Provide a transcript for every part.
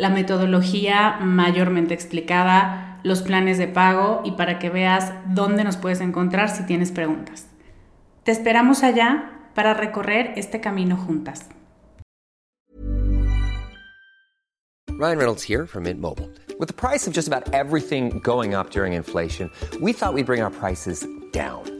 la metodología mayormente explicada, los planes de pago y para que veas dónde nos puedes encontrar si tienes preguntas. Te esperamos allá para recorrer este camino juntas. Ryan Reynolds here from Mint Mobile. With the price of just about everything going up during inflation, we thought we'd bring our prices down.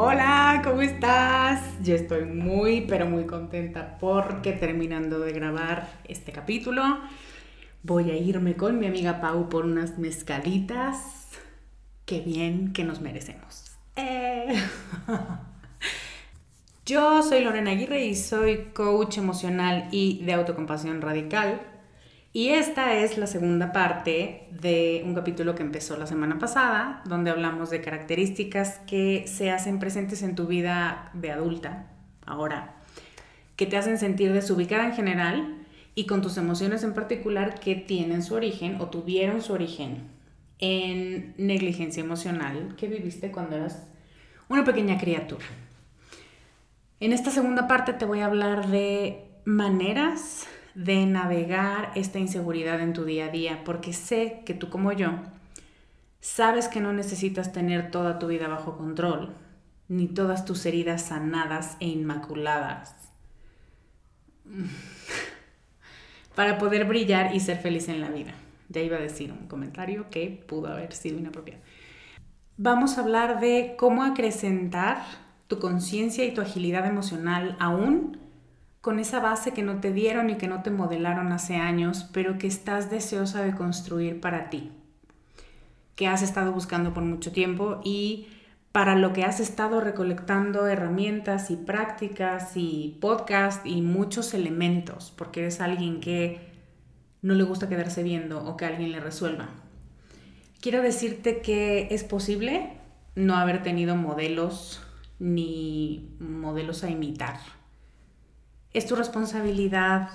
Hola, ¿cómo estás? Yo estoy muy, pero muy contenta porque terminando de grabar este capítulo, voy a irme con mi amiga Pau por unas mezcalitas. Qué bien que nos merecemos. Eh. Yo soy Lorena Aguirre y soy coach emocional y de autocompasión radical. Y esta es la segunda parte de un capítulo que empezó la semana pasada, donde hablamos de características que se hacen presentes en tu vida de adulta, ahora, que te hacen sentir desubicada en general y con tus emociones en particular que tienen su origen o tuvieron su origen en negligencia emocional que viviste cuando eras una pequeña criatura. En esta segunda parte te voy a hablar de maneras de navegar esta inseguridad en tu día a día, porque sé que tú como yo sabes que no necesitas tener toda tu vida bajo control, ni todas tus heridas sanadas e inmaculadas, para poder brillar y ser feliz en la vida. Ya iba a decir un comentario que pudo haber sido inapropiado. Vamos a hablar de cómo acrecentar tu conciencia y tu agilidad emocional aún con esa base que no te dieron y que no te modelaron hace años, pero que estás deseosa de construir para ti, que has estado buscando por mucho tiempo y para lo que has estado recolectando herramientas y prácticas y podcast y muchos elementos, porque eres alguien que no le gusta quedarse viendo o que alguien le resuelva. Quiero decirte que es posible no haber tenido modelos ni modelos a imitar es tu responsabilidad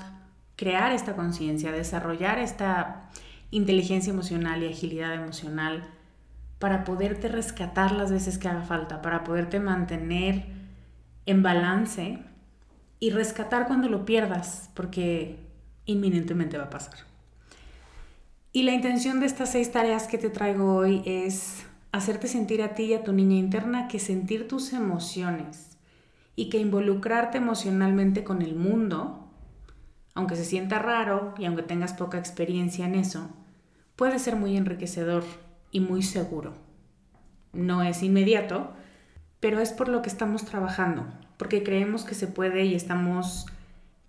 crear esta conciencia, desarrollar esta inteligencia emocional y agilidad emocional para poderte rescatar las veces que haga falta, para poderte mantener en balance y rescatar cuando lo pierdas, porque inminentemente va a pasar. Y la intención de estas seis tareas que te traigo hoy es hacerte sentir a ti y a tu niña interna que sentir tus emociones y que involucrarte emocionalmente con el mundo aunque se sienta raro y aunque tengas poca experiencia en eso, puede ser muy enriquecedor y muy seguro. No es inmediato, pero es por lo que estamos trabajando, porque creemos que se puede y estamos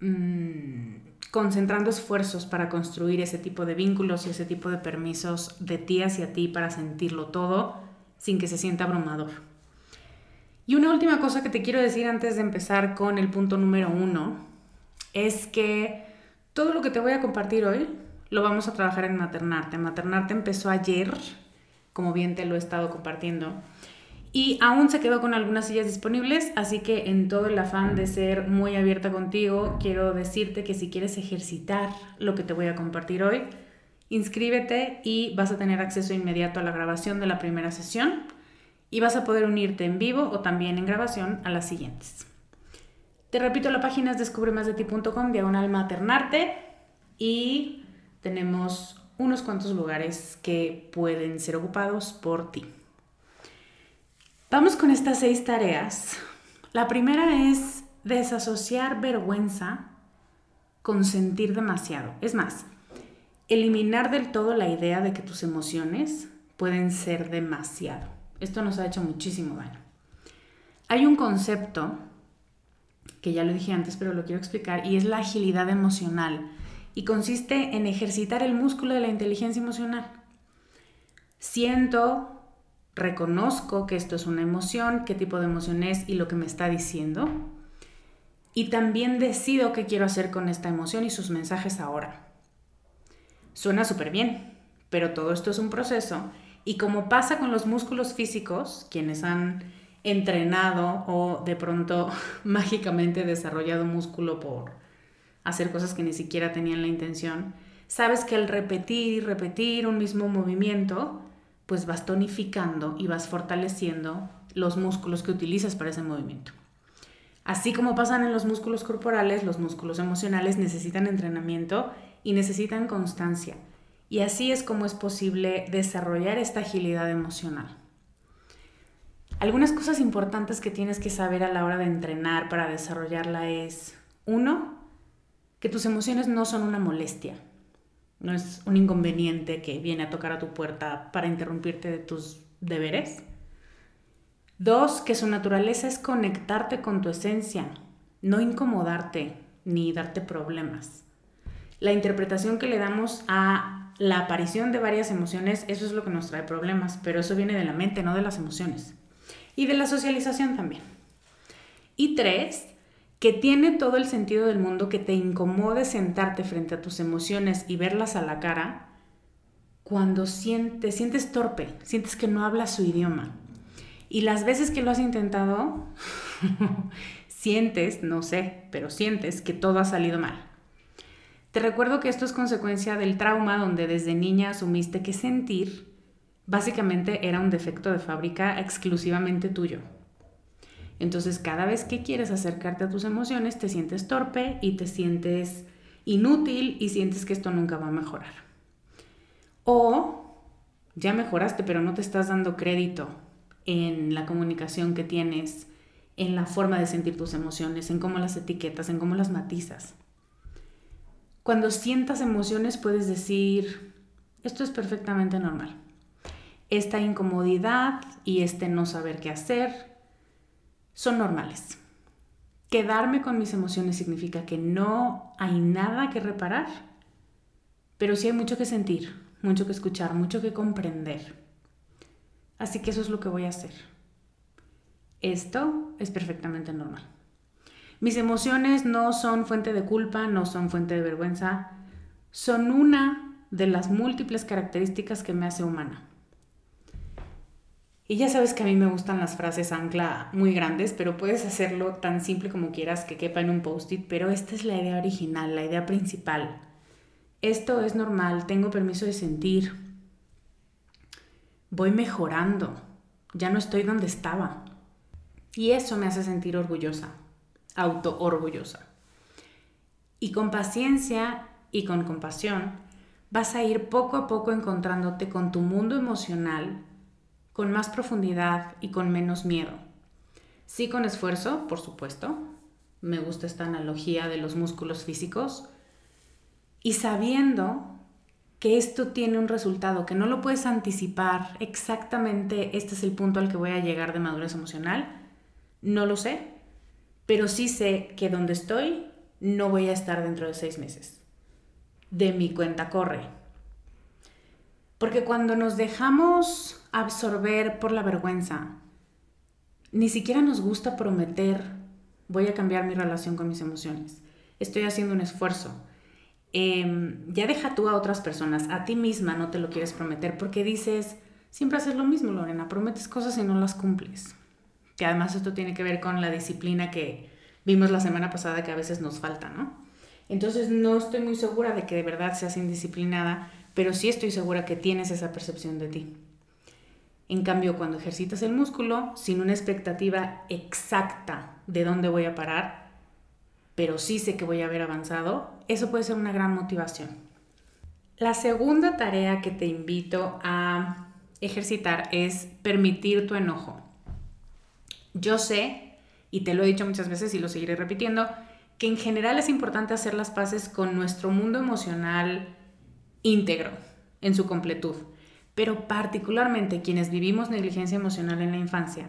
mmm, concentrando esfuerzos para construir ese tipo de vínculos y ese tipo de permisos de ti hacia ti para sentirlo todo sin que se sienta abrumador. Y una última cosa que te quiero decir antes de empezar con el punto número uno es que todo lo que te voy a compartir hoy lo vamos a trabajar en Maternarte. Maternarte empezó ayer, como bien te lo he estado compartiendo. Y aún se quedó con algunas sillas disponibles, así que en todo el afán de ser muy abierta contigo, quiero decirte que si quieres ejercitar lo que te voy a compartir hoy, inscríbete y vas a tener acceso inmediato a la grabación de la primera sesión y vas a poder unirte en vivo o también en grabación a las siguientes. Te repito, la página es descubremasdeti.com, diagonal maternarte y tenemos unos cuantos lugares que pueden ser ocupados por ti. Vamos con estas seis tareas. La primera es desasociar vergüenza con sentir demasiado. Es más, eliminar del todo la idea de que tus emociones pueden ser demasiado. Esto nos ha hecho muchísimo daño. Hay un concepto que ya lo dije antes, pero lo quiero explicar, y es la agilidad emocional. Y consiste en ejercitar el músculo de la inteligencia emocional. Siento, reconozco que esto es una emoción, qué tipo de emoción es y lo que me está diciendo. Y también decido qué quiero hacer con esta emoción y sus mensajes ahora. Suena súper bien, pero todo esto es un proceso y como pasa con los músculos físicos, quienes han entrenado o de pronto mágicamente desarrollado músculo por hacer cosas que ni siquiera tenían la intención, sabes que al repetir y repetir un mismo movimiento, pues vas tonificando y vas fortaleciendo los músculos que utilizas para ese movimiento. Así como pasan en los músculos corporales, los músculos emocionales necesitan entrenamiento y necesitan constancia. Y así es como es posible desarrollar esta agilidad emocional. Algunas cosas importantes que tienes que saber a la hora de entrenar para desarrollarla es, uno, que tus emociones no son una molestia, no es un inconveniente que viene a tocar a tu puerta para interrumpirte de tus deberes. Dos, que su naturaleza es conectarte con tu esencia, no incomodarte ni darte problemas. La interpretación que le damos a la aparición de varias emociones, eso es lo que nos trae problemas, pero eso viene de la mente, no de las emociones. Y de la socialización también. Y tres, que tiene todo el sentido del mundo que te incomode sentarte frente a tus emociones y verlas a la cara cuando te sientes torpe, sientes que no hablas su idioma. Y las veces que lo has intentado, sientes, no sé, pero sientes que todo ha salido mal. Te recuerdo que esto es consecuencia del trauma donde desde niña asumiste que sentir básicamente era un defecto de fábrica exclusivamente tuyo. Entonces cada vez que quieres acercarte a tus emociones te sientes torpe y te sientes inútil y sientes que esto nunca va a mejorar. O ya mejoraste pero no te estás dando crédito en la comunicación que tienes, en la forma de sentir tus emociones, en cómo las etiquetas, en cómo las matizas. Cuando sientas emociones puedes decir, esto es perfectamente normal. Esta incomodidad y este no saber qué hacer son normales. Quedarme con mis emociones significa que no hay nada que reparar, pero sí hay mucho que sentir, mucho que escuchar, mucho que comprender. Así que eso es lo que voy a hacer. Esto es perfectamente normal. Mis emociones no son fuente de culpa, no son fuente de vergüenza, son una de las múltiples características que me hace humana. Y ya sabes que a mí me gustan las frases ancla muy grandes, pero puedes hacerlo tan simple como quieras que quepa en un post-it, pero esta es la idea original, la idea principal. Esto es normal, tengo permiso de sentir. Voy mejorando, ya no estoy donde estaba. Y eso me hace sentir orgullosa, auto orgullosa. Y con paciencia y con compasión vas a ir poco a poco encontrándote con tu mundo emocional con más profundidad y con menos miedo. Sí con esfuerzo, por supuesto. Me gusta esta analogía de los músculos físicos. y sabiendo que esto tiene un resultado, que no lo puedes anticipar exactamente, este es el punto al que voy a llegar de madurez emocional, no lo sé, pero sí sé que donde estoy no voy a estar dentro de seis meses. De mi cuenta corre. Porque cuando nos dejamos absorber por la vergüenza, ni siquiera nos gusta prometer, voy a cambiar mi relación con mis emociones. Estoy haciendo un esfuerzo. Em, ya deja tú a otras personas, a ti misma no te lo quieres prometer porque dices, siempre haces lo mismo, Lorena, prometes cosas y no las cumples. Que además esto tiene que ver con la disciplina que vimos la semana pasada que a veces nos falta, ¿no? Entonces no estoy muy segura de que de verdad seas indisciplinada, pero sí estoy segura que tienes esa percepción de ti. En cambio, cuando ejercitas el músculo sin una expectativa exacta de dónde voy a parar, pero sí sé que voy a haber avanzado, eso puede ser una gran motivación. La segunda tarea que te invito a ejercitar es permitir tu enojo. Yo sé, y te lo he dicho muchas veces y lo seguiré repitiendo, que en general es importante hacer las paces con nuestro mundo emocional íntegro, en su completud. Pero particularmente quienes vivimos negligencia emocional en la infancia,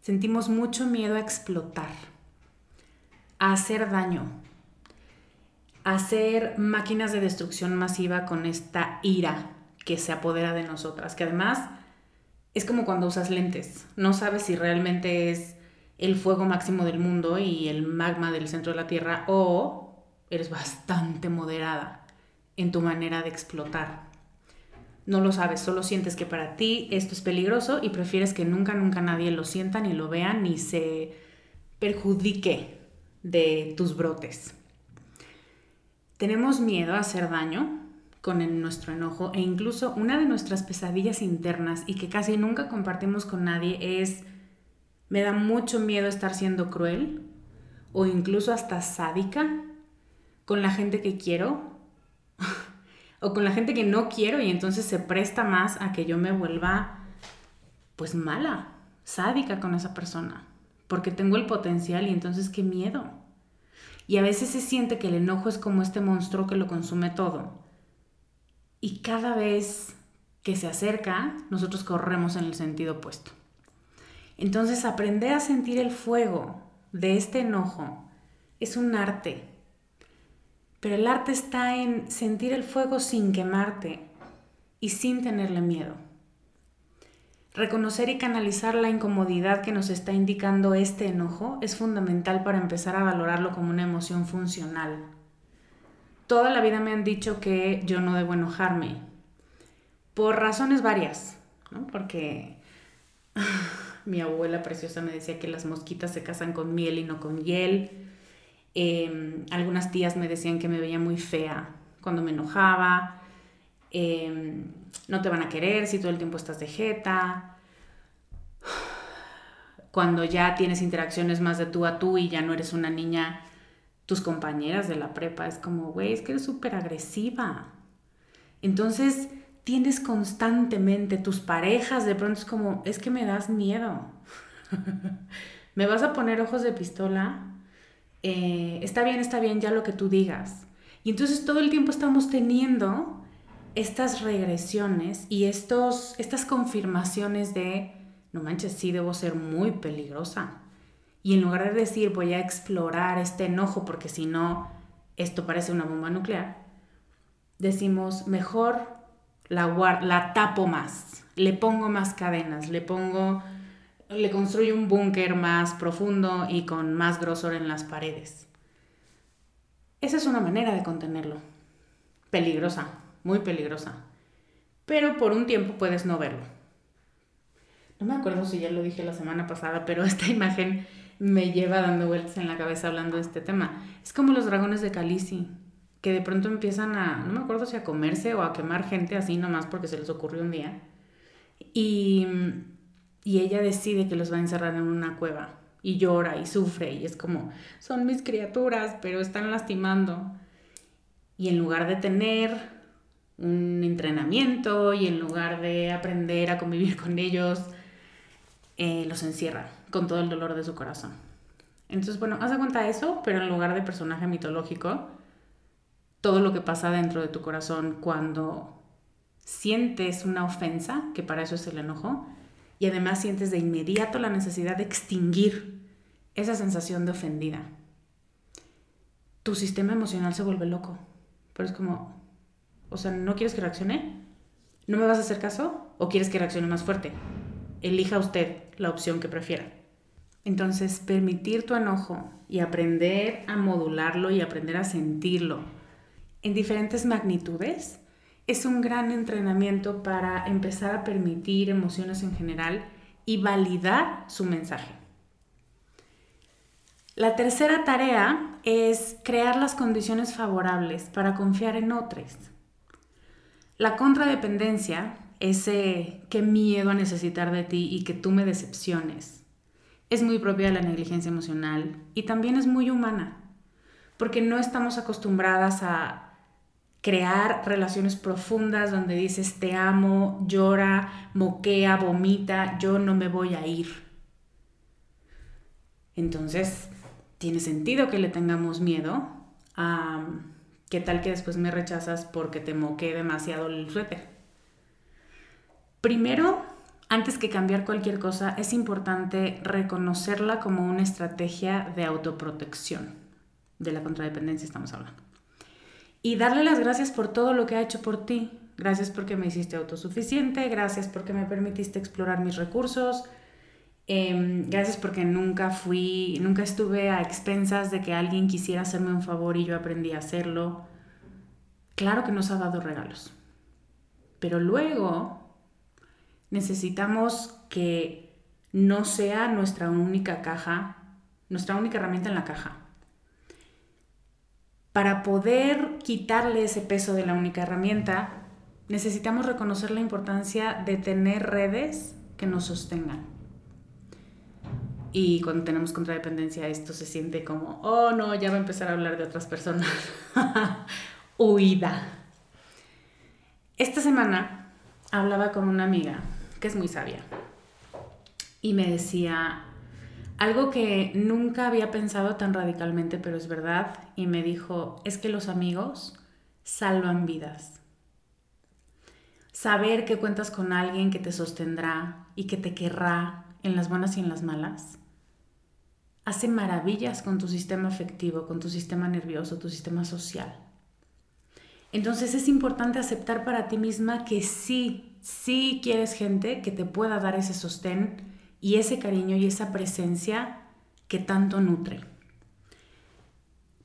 sentimos mucho miedo a explotar, a hacer daño, a hacer máquinas de destrucción masiva con esta ira que se apodera de nosotras, que además es como cuando usas lentes, no sabes si realmente es el fuego máximo del mundo y el magma del centro de la Tierra o eres bastante moderada en tu manera de explotar. No lo sabes, solo sientes que para ti esto es peligroso y prefieres que nunca, nunca nadie lo sienta, ni lo vea, ni se perjudique de tus brotes. Tenemos miedo a hacer daño con nuestro enojo e incluso una de nuestras pesadillas internas y que casi nunca compartimos con nadie es me da mucho miedo estar siendo cruel o incluso hasta sádica con la gente que quiero o con la gente que no quiero y entonces se presta más a que yo me vuelva pues mala, sádica con esa persona, porque tengo el potencial y entonces qué miedo. Y a veces se siente que el enojo es como este monstruo que lo consume todo. Y cada vez que se acerca, nosotros corremos en el sentido opuesto. Entonces aprender a sentir el fuego de este enojo es un arte pero el arte está en sentir el fuego sin quemarte y sin tenerle miedo. Reconocer y canalizar la incomodidad que nos está indicando este enojo es fundamental para empezar a valorarlo como una emoción funcional. Toda la vida me han dicho que yo no debo enojarme, por razones varias, porque mi abuela preciosa me decía que las mosquitas se casan con miel y no con hiel, Em, algunas tías me decían que me veía muy fea cuando me enojaba. Em, no te van a querer si todo el tiempo estás de jeta. Cuando ya tienes interacciones más de tú a tú y ya no eres una niña, tus compañeras de la prepa es como, güey, es que eres súper agresiva. Entonces tienes constantemente tus parejas, de pronto es como, es que me das miedo. ¿Me vas a poner ojos de pistola? Eh, está bien, está bien, ya lo que tú digas. Y entonces todo el tiempo estamos teniendo estas regresiones y estos, estas confirmaciones de, no manches, sí debo ser muy peligrosa. Y en lugar de decir voy a explorar este enojo porque si no, esto parece una bomba nuclear, decimos mejor la, la tapo más, le pongo más cadenas, le pongo le construye un búnker más profundo y con más grosor en las paredes. Esa es una manera de contenerlo. Peligrosa, muy peligrosa. Pero por un tiempo puedes no verlo. No me acuerdo si ya lo dije la semana pasada, pero esta imagen me lleva dando vueltas en la cabeza hablando de este tema. Es como los dragones de Calici, que de pronto empiezan a, no me acuerdo si a comerse o a quemar gente así nomás porque se les ocurrió un día. Y y ella decide que los va a encerrar en una cueva y llora y sufre y es como, son mis criaturas, pero están lastimando. Y en lugar de tener un entrenamiento y en lugar de aprender a convivir con ellos, eh, los encierra con todo el dolor de su corazón. Entonces, bueno, haz de cuenta eso, pero en lugar de personaje mitológico, todo lo que pasa dentro de tu corazón cuando sientes una ofensa, que para eso es el enojo, y además sientes de inmediato la necesidad de extinguir esa sensación de ofendida. Tu sistema emocional se vuelve loco. Pero es como, o sea, ¿no quieres que reaccione? ¿No me vas a hacer caso? ¿O quieres que reaccione más fuerte? Elija usted la opción que prefiera. Entonces, permitir tu enojo y aprender a modularlo y aprender a sentirlo en diferentes magnitudes es un gran entrenamiento para empezar a permitir emociones en general y validar su mensaje. La tercera tarea es crear las condiciones favorables para confiar en otros. La contradependencia, ese qué miedo a necesitar de ti y que tú me decepciones, es muy propia de la negligencia emocional y también es muy humana, porque no estamos acostumbradas a crear relaciones profundas donde dices te amo, llora, moquea, vomita, yo no me voy a ir. Entonces, tiene sentido que le tengamos miedo a qué tal que después me rechazas porque te moqué demasiado el suéter. Primero, antes que cambiar cualquier cosa, es importante reconocerla como una estrategia de autoprotección. De la contradependencia estamos hablando y darle las gracias por todo lo que ha hecho por ti. Gracias porque me hiciste autosuficiente, gracias porque me permitiste explorar mis recursos, em, gracias porque nunca fui, nunca estuve a expensas de que alguien quisiera hacerme un favor y yo aprendí a hacerlo. Claro que nos ha dado regalos, pero luego necesitamos que no sea nuestra única caja, nuestra única herramienta en la caja para poder quitarle ese peso de la única herramienta, necesitamos reconocer la importancia de tener redes que nos sostengan. Y cuando tenemos contradependencia, esto se siente como, oh no, ya va a empezar a hablar de otras personas. Huida. Esta semana hablaba con una amiga es muy sabia y me decía, algo que nunca había pensado tan radicalmente, pero es verdad, y me dijo, es que los amigos salvan vidas. Saber que cuentas con alguien que te sostendrá y que te querrá en las buenas y en las malas, hace maravillas con tu sistema afectivo, con tu sistema nervioso, tu sistema social. Entonces es importante aceptar para ti misma que sí, sí quieres gente que te pueda dar ese sostén y ese cariño y esa presencia que tanto nutre.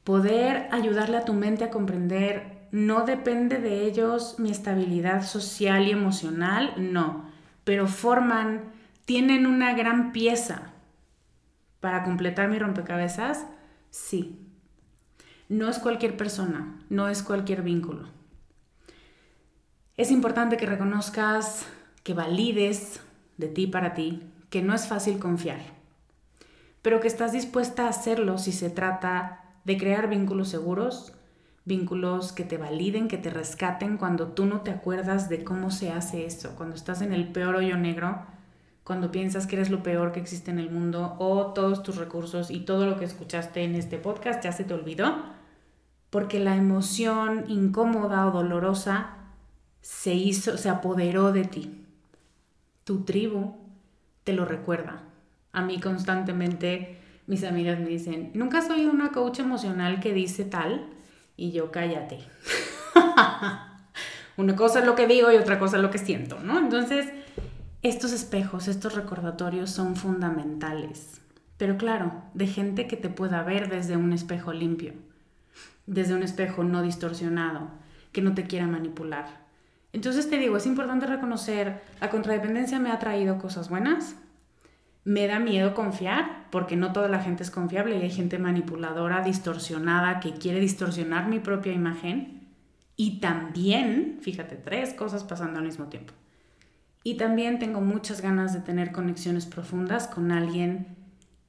Poder ayudarle a tu mente a comprender no depende de ellos mi estabilidad social y emocional, no, pero forman, tienen una gran pieza para completar mi rompecabezas, sí. No es cualquier persona, no es cualquier vínculo. Es importante que reconozcas, que valides de ti para ti, que no es fácil confiar, pero que estás dispuesta a hacerlo si se trata de crear vínculos seguros, vínculos que te validen, que te rescaten cuando tú no te acuerdas de cómo se hace eso, cuando estás en el peor hoyo negro, cuando piensas que eres lo peor que existe en el mundo o todos tus recursos y todo lo que escuchaste en este podcast ya se te olvidó, porque la emoción incómoda o dolorosa se hizo, se apoderó de ti. Tu tribu, te lo recuerda. A mí constantemente mis amigas me dicen, ¿nunca has oído una coach emocional que dice tal? Y yo, cállate. una cosa es lo que digo y otra cosa es lo que siento, ¿no? Entonces, estos espejos, estos recordatorios son fundamentales. Pero claro, de gente que te pueda ver desde un espejo limpio, desde un espejo no distorsionado, que no te quiera manipular, entonces te digo, es importante reconocer, la contradependencia me ha traído cosas buenas, me da miedo confiar, porque no toda la gente es confiable y hay gente manipuladora, distorsionada, que quiere distorsionar mi propia imagen. Y también, fíjate, tres cosas pasando al mismo tiempo. Y también tengo muchas ganas de tener conexiones profundas con alguien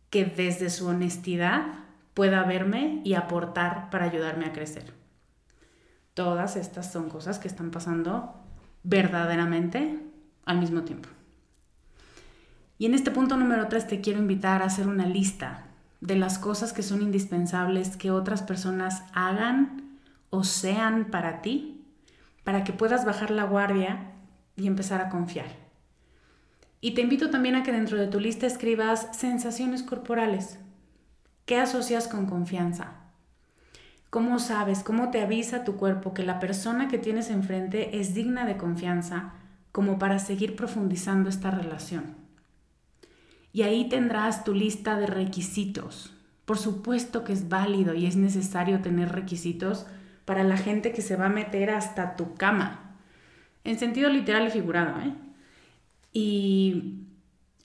que desde su honestidad pueda verme y aportar para ayudarme a crecer. Todas estas son cosas que están pasando verdaderamente al mismo tiempo. Y en este punto número 3 te quiero invitar a hacer una lista de las cosas que son indispensables que otras personas hagan o sean para ti, para que puedas bajar la guardia y empezar a confiar. Y te invito también a que dentro de tu lista escribas sensaciones corporales. ¿Qué asocias con confianza? ¿Cómo sabes, cómo te avisa tu cuerpo que la persona que tienes enfrente es digna de confianza como para seguir profundizando esta relación? Y ahí tendrás tu lista de requisitos. Por supuesto que es válido y es necesario tener requisitos para la gente que se va a meter hasta tu cama. En sentido literal y figurado, ¿eh? Y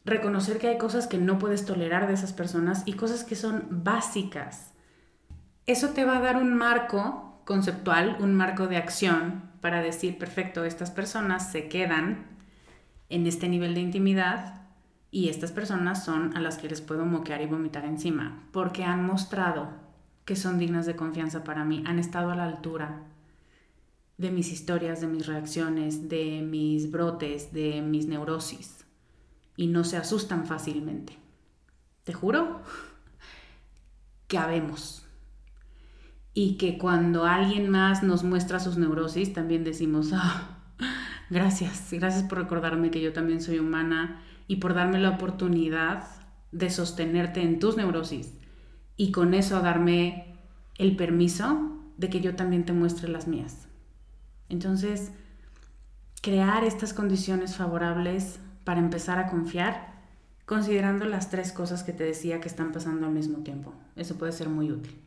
reconocer que hay cosas que no puedes tolerar de esas personas y cosas que son básicas. Eso te va a dar un marco conceptual, un marco de acción para decir, perfecto, estas personas se quedan en este nivel de intimidad y estas personas son a las que les puedo moquear y vomitar encima, porque han mostrado que son dignas de confianza para mí, han estado a la altura de mis historias, de mis reacciones, de mis brotes, de mis neurosis, y no se asustan fácilmente. Te juro que habemos. Y que cuando alguien más nos muestra sus neurosis, también decimos, ah, gracias, gracias por recordarme que yo también soy humana y por darme la oportunidad de sostenerte en tus neurosis y con eso darme el permiso de que yo también te muestre las mías. Entonces, crear estas condiciones favorables para empezar a confiar, considerando las tres cosas que te decía que están pasando al mismo tiempo. Eso puede ser muy útil.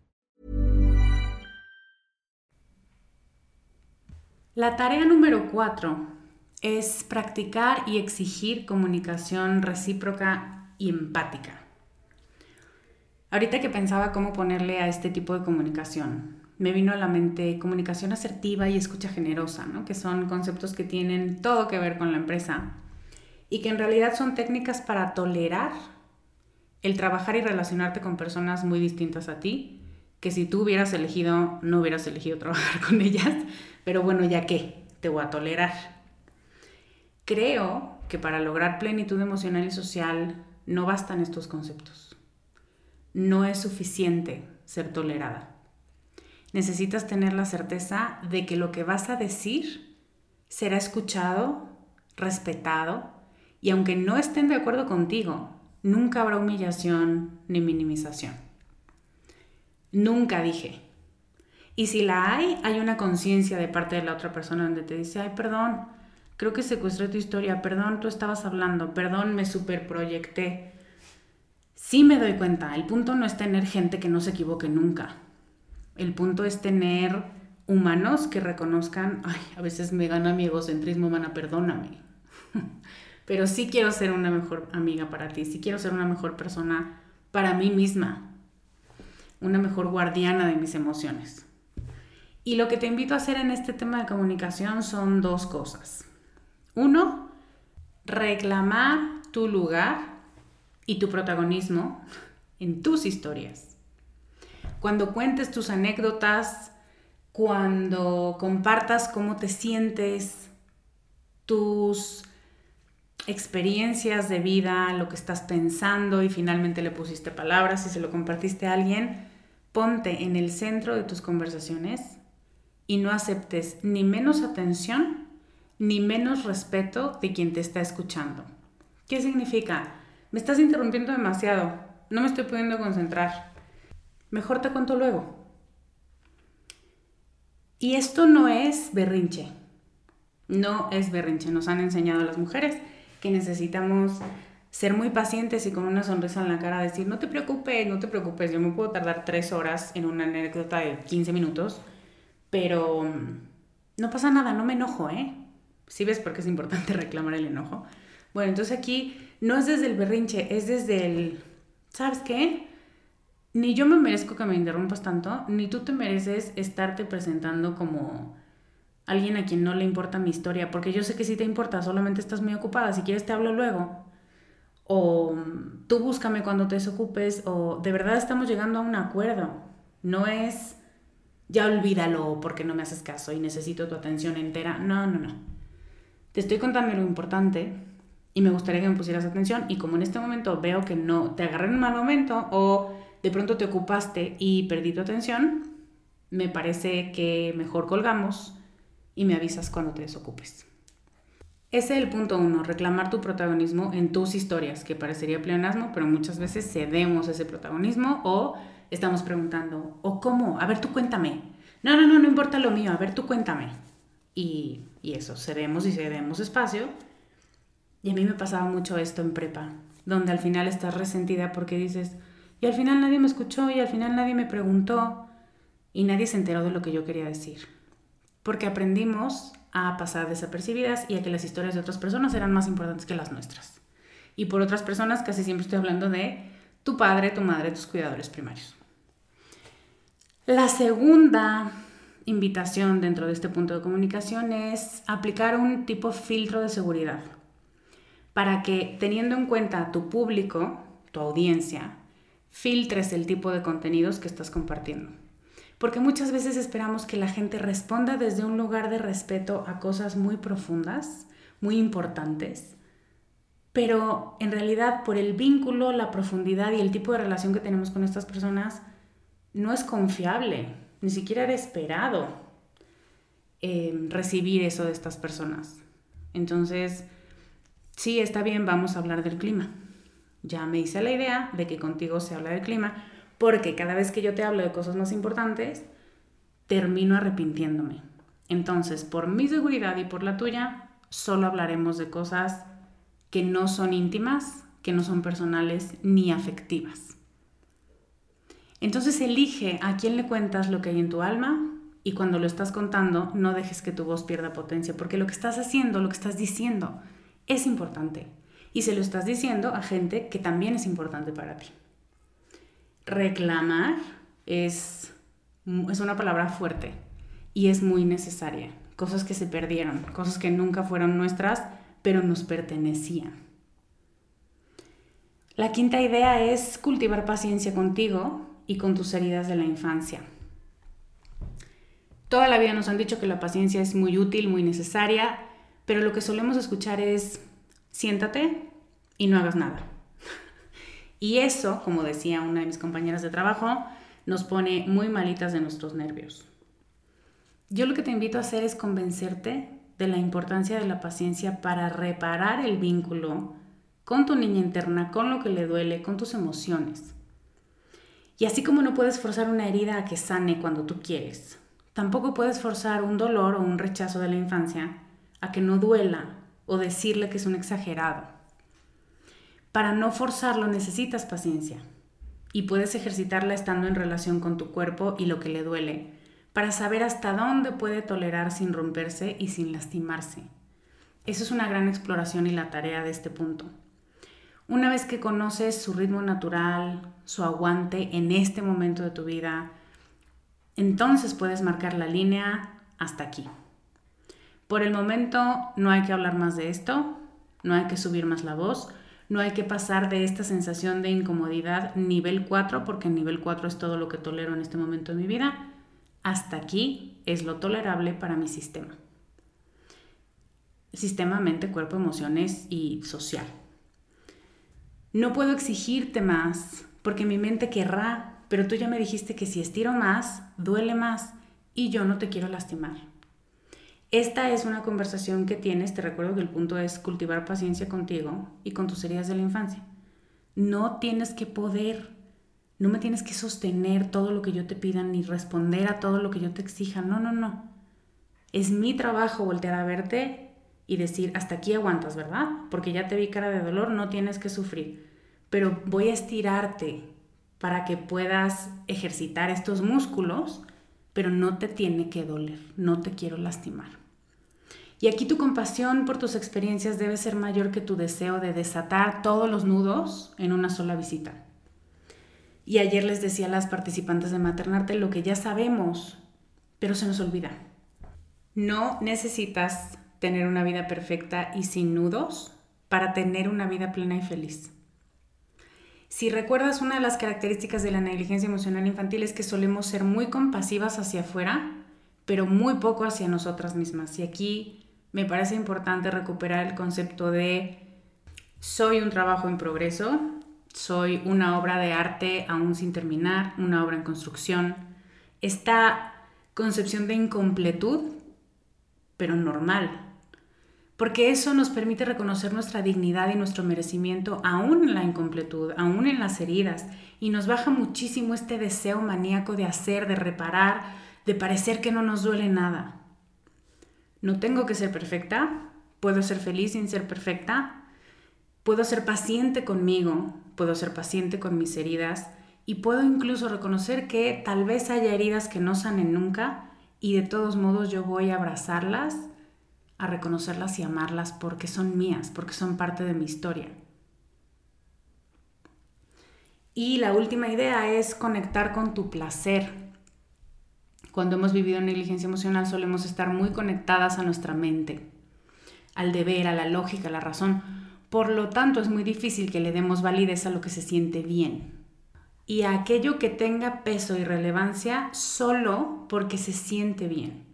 La tarea número cuatro es practicar y exigir comunicación recíproca y empática. Ahorita que pensaba cómo ponerle a este tipo de comunicación, me vino a la mente comunicación asertiva y escucha generosa, ¿no? que son conceptos que tienen todo que ver con la empresa y que en realidad son técnicas para tolerar el trabajar y relacionarte con personas muy distintas a ti, que si tú hubieras elegido, no hubieras elegido trabajar con ellas, pero bueno, ya que, te voy a tolerar. Creo que para lograr plenitud emocional y social no bastan estos conceptos. No es suficiente ser tolerada. Necesitas tener la certeza de que lo que vas a decir será escuchado, respetado, y aunque no estén de acuerdo contigo, nunca habrá humillación ni minimización. Nunca dije. Y si la hay, hay una conciencia de parte de la otra persona donde te dice, ay, perdón, creo que secuestré tu historia, perdón, tú estabas hablando, perdón, me superproyecté. Sí me doy cuenta, el punto no es tener gente que no se equivoque nunca. El punto es tener humanos que reconozcan, ay, a veces me gana mi egocentrismo, humana, perdóname. Pero sí quiero ser una mejor amiga para ti, sí quiero ser una mejor persona para mí misma, una mejor guardiana de mis emociones. Y lo que te invito a hacer en este tema de comunicación son dos cosas. Uno, reclamar tu lugar y tu protagonismo en tus historias. Cuando cuentes tus anécdotas, cuando compartas cómo te sientes, tus experiencias de vida, lo que estás pensando y finalmente le pusiste palabras y se lo compartiste a alguien, ponte en el centro de tus conversaciones y no aceptes ni menos atención ni menos respeto de quien te está escuchando. ¿Qué significa? Me estás interrumpiendo demasiado, no me estoy pudiendo concentrar. Mejor te cuento luego. Y esto no es berrinche. No es berrinche. Nos han enseñado las mujeres que necesitamos ser muy pacientes y con una sonrisa en la cara decir, no te preocupes, no te preocupes, yo me puedo tardar tres horas en una anécdota de 15 minutos, pero mm, no pasa nada, no me enojo, ¿eh? ¿Sí ves por qué es importante reclamar el enojo? Bueno, entonces aquí no es desde el berrinche, es desde el, ¿sabes qué? ni yo me merezco que me interrumpas tanto, ni tú te mereces estarte presentando como alguien a quien no le importa mi historia, porque yo sé que sí te importa, solamente estás muy ocupada, si quieres te hablo luego. O tú búscame cuando te desocupes, o de verdad estamos llegando a un acuerdo. No es ya olvídalo porque no me haces caso y necesito tu atención entera. No, no, no. Te estoy contando lo importante y me gustaría que me pusieras atención y como en este momento veo que no te agarré en un mal momento o de pronto te ocupaste y perdí tu atención, me parece que mejor colgamos y me avisas cuando te desocupes. Ese es el punto uno, reclamar tu protagonismo en tus historias, que parecería pleonasmo, pero muchas veces cedemos ese protagonismo o estamos preguntando, ¿o cómo? A ver, tú cuéntame. No, no, no, no importa lo mío, a ver, tú cuéntame. Y, y eso, cedemos y cedemos espacio. Y a mí me pasaba mucho esto en prepa, donde al final estás resentida porque dices, y al final nadie me escuchó y al final nadie me preguntó y nadie se enteró de lo que yo quería decir. Porque aprendimos a pasar desapercibidas y a que las historias de otras personas eran más importantes que las nuestras. Y por otras personas casi siempre estoy hablando de tu padre, tu madre, tus cuidadores primarios. La segunda invitación dentro de este punto de comunicación es aplicar un tipo filtro de seguridad para que teniendo en cuenta tu público, tu audiencia, filtres el tipo de contenidos que estás compartiendo. Porque muchas veces esperamos que la gente responda desde un lugar de respeto a cosas muy profundas, muy importantes, pero en realidad por el vínculo, la profundidad y el tipo de relación que tenemos con estas personas, no es confiable, ni siquiera era esperado eh, recibir eso de estas personas. Entonces, sí, está bien, vamos a hablar del clima. Ya me hice la idea de que contigo se habla del clima, porque cada vez que yo te hablo de cosas más importantes, termino arrepintiéndome. Entonces, por mi seguridad y por la tuya, solo hablaremos de cosas que no son íntimas, que no son personales ni afectivas. Entonces elige a quién le cuentas lo que hay en tu alma y cuando lo estás contando no dejes que tu voz pierda potencia, porque lo que estás haciendo, lo que estás diciendo, es importante. Y se lo estás diciendo a gente que también es importante para ti. Reclamar es, es una palabra fuerte y es muy necesaria. Cosas que se perdieron, cosas que nunca fueron nuestras, pero nos pertenecían. La quinta idea es cultivar paciencia contigo y con tus heridas de la infancia. Toda la vida nos han dicho que la paciencia es muy útil, muy necesaria, pero lo que solemos escuchar es siéntate y no hagas nada. Y eso, como decía una de mis compañeras de trabajo, nos pone muy malitas de nuestros nervios. Yo lo que te invito a hacer es convencerte de la importancia de la paciencia para reparar el vínculo con tu niña interna, con lo que le duele, con tus emociones. Y así como no puedes forzar una herida a que sane cuando tú quieres, tampoco puedes forzar un dolor o un rechazo de la infancia a que no duela o decirle que es un exagerado. Para no forzarlo necesitas paciencia y puedes ejercitarla estando en relación con tu cuerpo y lo que le duele, para saber hasta dónde puede tolerar sin romperse y sin lastimarse. Eso es una gran exploración y la tarea de este punto. Una vez que conoces su ritmo natural, su aguante en este momento de tu vida, entonces puedes marcar la línea hasta aquí. Por el momento no hay que hablar más de esto, no hay que subir más la voz, no hay que pasar de esta sensación de incomodidad nivel 4, porque nivel 4 es todo lo que tolero en este momento de mi vida, hasta aquí es lo tolerable para mi sistema. Sistema, mente, cuerpo, emociones y social. No puedo exigirte más porque mi mente querrá, pero tú ya me dijiste que si estiro más, duele más y yo no te quiero lastimar. Esta es una conversación que tienes, te recuerdo que el punto es cultivar paciencia contigo y con tus heridas de la infancia. No tienes que poder no me tienes que sostener todo lo que yo te pida ni responder a todo lo que yo te exija. No, no, no. Es mi trabajo voltear a verte y decir, hasta aquí aguantas, ¿verdad? Porque ya te vi cara de dolor, no tienes que sufrir. Pero voy a estirarte para que puedas ejercitar estos músculos, pero no te tiene que doler, no te quiero lastimar. Y aquí tu compasión por tus experiencias debe ser mayor que tu deseo de desatar todos los nudos en una sola visita. Y ayer les decía a las participantes de Maternarte lo que ya sabemos, pero se nos olvida. No necesitas tener una vida perfecta y sin nudos para tener una vida plena y feliz. Si recuerdas, una de las características de la negligencia emocional infantil es que solemos ser muy compasivas hacia afuera, pero muy poco hacia nosotras mismas. Y aquí me parece importante recuperar el concepto de soy un trabajo en progreso, soy una obra de arte aún sin terminar, una obra en construcción. Esta concepción de incompletud, pero normal, porque eso nos permite reconocer nuestra dignidad y nuestro merecimiento aún en la incompletud, aún en las heridas, y nos baja muchísimo este deseo maníaco de hacer, de reparar, de parecer que no nos duele nada. No tengo que ser perfecta, puedo ser feliz sin ser perfecta, puedo ser paciente conmigo, puedo ser paciente con mis heridas y puedo incluso reconocer que tal vez haya heridas que no sanen nunca y de todos modos yo voy a abrazarlas a reconocerlas y amarlas porque son mías, porque son parte de mi historia. Y la última idea es conectar con tu placer. Cuando hemos vivido negligencia emocional solemos estar muy conectadas a nuestra mente, al deber, a la lógica, a la razón. Por lo tanto, es muy difícil que le demos validez a lo que se siente bien y a aquello que tenga peso y relevancia solo porque se siente bien.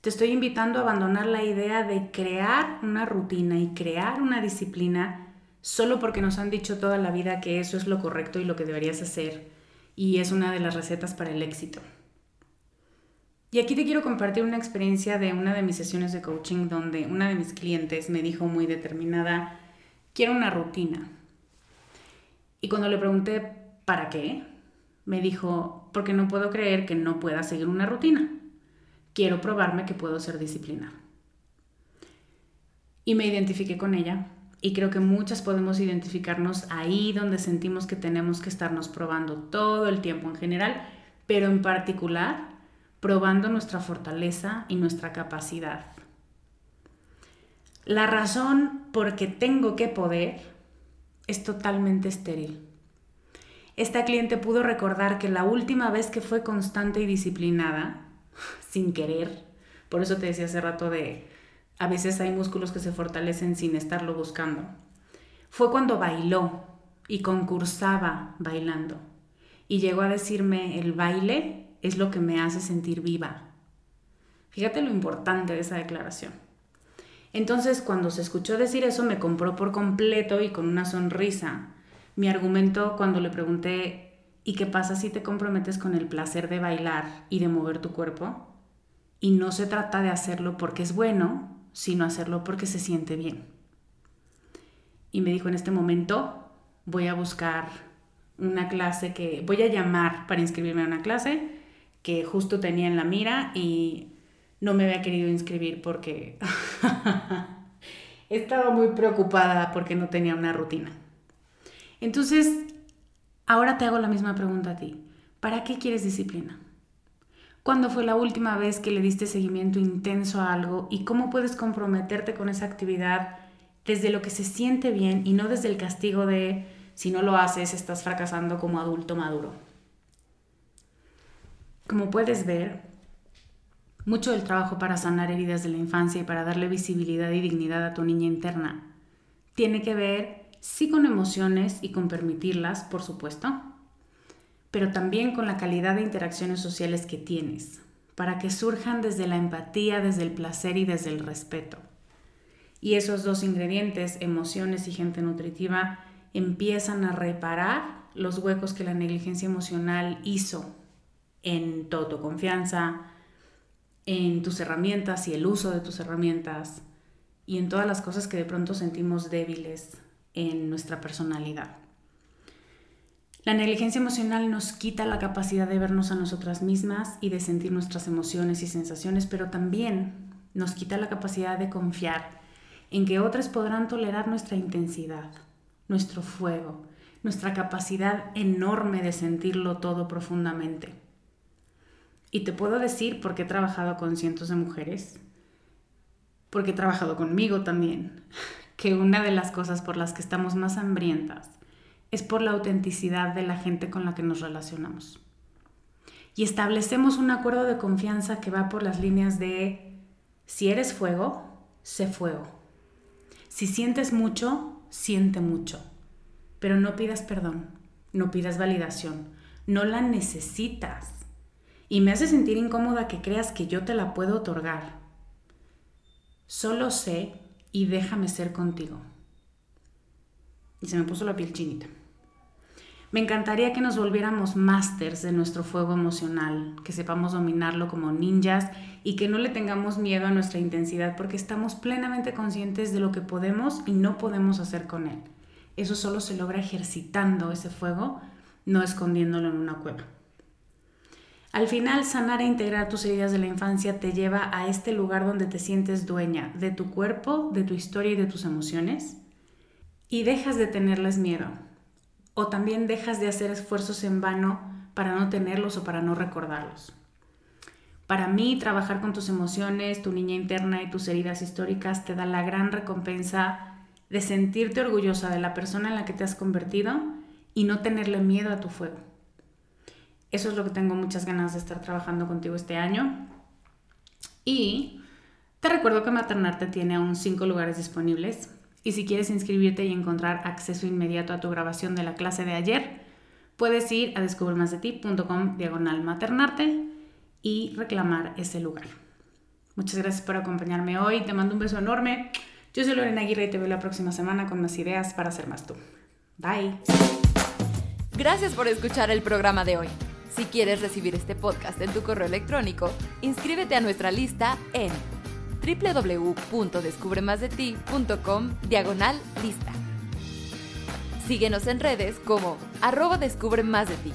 Te estoy invitando a abandonar la idea de crear una rutina y crear una disciplina solo porque nos han dicho toda la vida que eso es lo correcto y lo que deberías hacer y es una de las recetas para el éxito. Y aquí te quiero compartir una experiencia de una de mis sesiones de coaching donde una de mis clientes me dijo muy determinada, quiero una rutina. Y cuando le pregunté, ¿para qué? Me dijo, porque no puedo creer que no pueda seguir una rutina quiero probarme que puedo ser disciplinada. Y me identifiqué con ella y creo que muchas podemos identificarnos ahí donde sentimos que tenemos que estarnos probando todo el tiempo en general, pero en particular probando nuestra fortaleza y nuestra capacidad. La razón por que tengo que poder es totalmente estéril. Esta cliente pudo recordar que la última vez que fue constante y disciplinada sin querer. Por eso te decía hace rato de, a veces hay músculos que se fortalecen sin estarlo buscando. Fue cuando bailó y concursaba bailando. Y llegó a decirme, el baile es lo que me hace sentir viva. Fíjate lo importante de esa declaración. Entonces, cuando se escuchó decir eso, me compró por completo y con una sonrisa. Mi argumento cuando le pregunté ¿Y qué pasa si te comprometes con el placer de bailar y de mover tu cuerpo? Y no se trata de hacerlo porque es bueno, sino hacerlo porque se siente bien. Y me dijo en este momento, voy a buscar una clase que voy a llamar para inscribirme a una clase que justo tenía en la mira y no me había querido inscribir porque estaba muy preocupada porque no tenía una rutina. Entonces Ahora te hago la misma pregunta a ti. ¿Para qué quieres disciplina? ¿Cuándo fue la última vez que le diste seguimiento intenso a algo y cómo puedes comprometerte con esa actividad desde lo que se siente bien y no desde el castigo de si no lo haces estás fracasando como adulto maduro? Como puedes ver, mucho del trabajo para sanar heridas de la infancia y para darle visibilidad y dignidad a tu niña interna tiene que ver sí con emociones y con permitirlas, por supuesto, pero también con la calidad de interacciones sociales que tienes, para que surjan desde la empatía, desde el placer y desde el respeto. Y esos dos ingredientes, emociones y gente nutritiva, empiezan a reparar los huecos que la negligencia emocional hizo en tu autoconfianza, en tus herramientas y el uso de tus herramientas y en todas las cosas que de pronto sentimos débiles en nuestra personalidad. La negligencia emocional nos quita la capacidad de vernos a nosotras mismas y de sentir nuestras emociones y sensaciones, pero también nos quita la capacidad de confiar en que otras podrán tolerar nuestra intensidad, nuestro fuego, nuestra capacidad enorme de sentirlo todo profundamente. Y te puedo decir, porque he trabajado con cientos de mujeres, porque he trabajado conmigo también, que una de las cosas por las que estamos más hambrientas es por la autenticidad de la gente con la que nos relacionamos. Y establecemos un acuerdo de confianza que va por las líneas de si eres fuego, sé fuego. Si sientes mucho, siente mucho. Pero no pidas perdón, no pidas validación, no la necesitas. Y me hace sentir incómoda que creas que yo te la puedo otorgar. Solo sé y déjame ser contigo. Y se me puso la piel chinita. Me encantaría que nos volviéramos másters de nuestro fuego emocional, que sepamos dominarlo como ninjas y que no le tengamos miedo a nuestra intensidad porque estamos plenamente conscientes de lo que podemos y no podemos hacer con él. Eso solo se logra ejercitando ese fuego, no escondiéndolo en una cueva. Al final, sanar e integrar tus heridas de la infancia te lleva a este lugar donde te sientes dueña de tu cuerpo, de tu historia y de tus emociones y dejas de tenerles miedo o también dejas de hacer esfuerzos en vano para no tenerlos o para no recordarlos. Para mí, trabajar con tus emociones, tu niña interna y tus heridas históricas te da la gran recompensa de sentirte orgullosa de la persona en la que te has convertido y no tenerle miedo a tu fuego. Eso es lo que tengo muchas ganas de estar trabajando contigo este año. Y te recuerdo que Maternarte tiene aún cinco lugares disponibles. Y si quieres inscribirte y encontrar acceso inmediato a tu grabación de la clase de ayer, puedes ir a descubremasdeti.com diagonal maternarte y reclamar ese lugar. Muchas gracias por acompañarme hoy. Te mando un beso enorme. Yo soy Lorena Aguirre y te veo la próxima semana con más ideas para ser más tú. Bye. Gracias por escuchar el programa de hoy. Si quieres recibir este podcast en tu correo electrónico, inscríbete a nuestra lista en www.descubremasdeti.com diagonal lista. Síguenos en redes como arroba descubre de ti.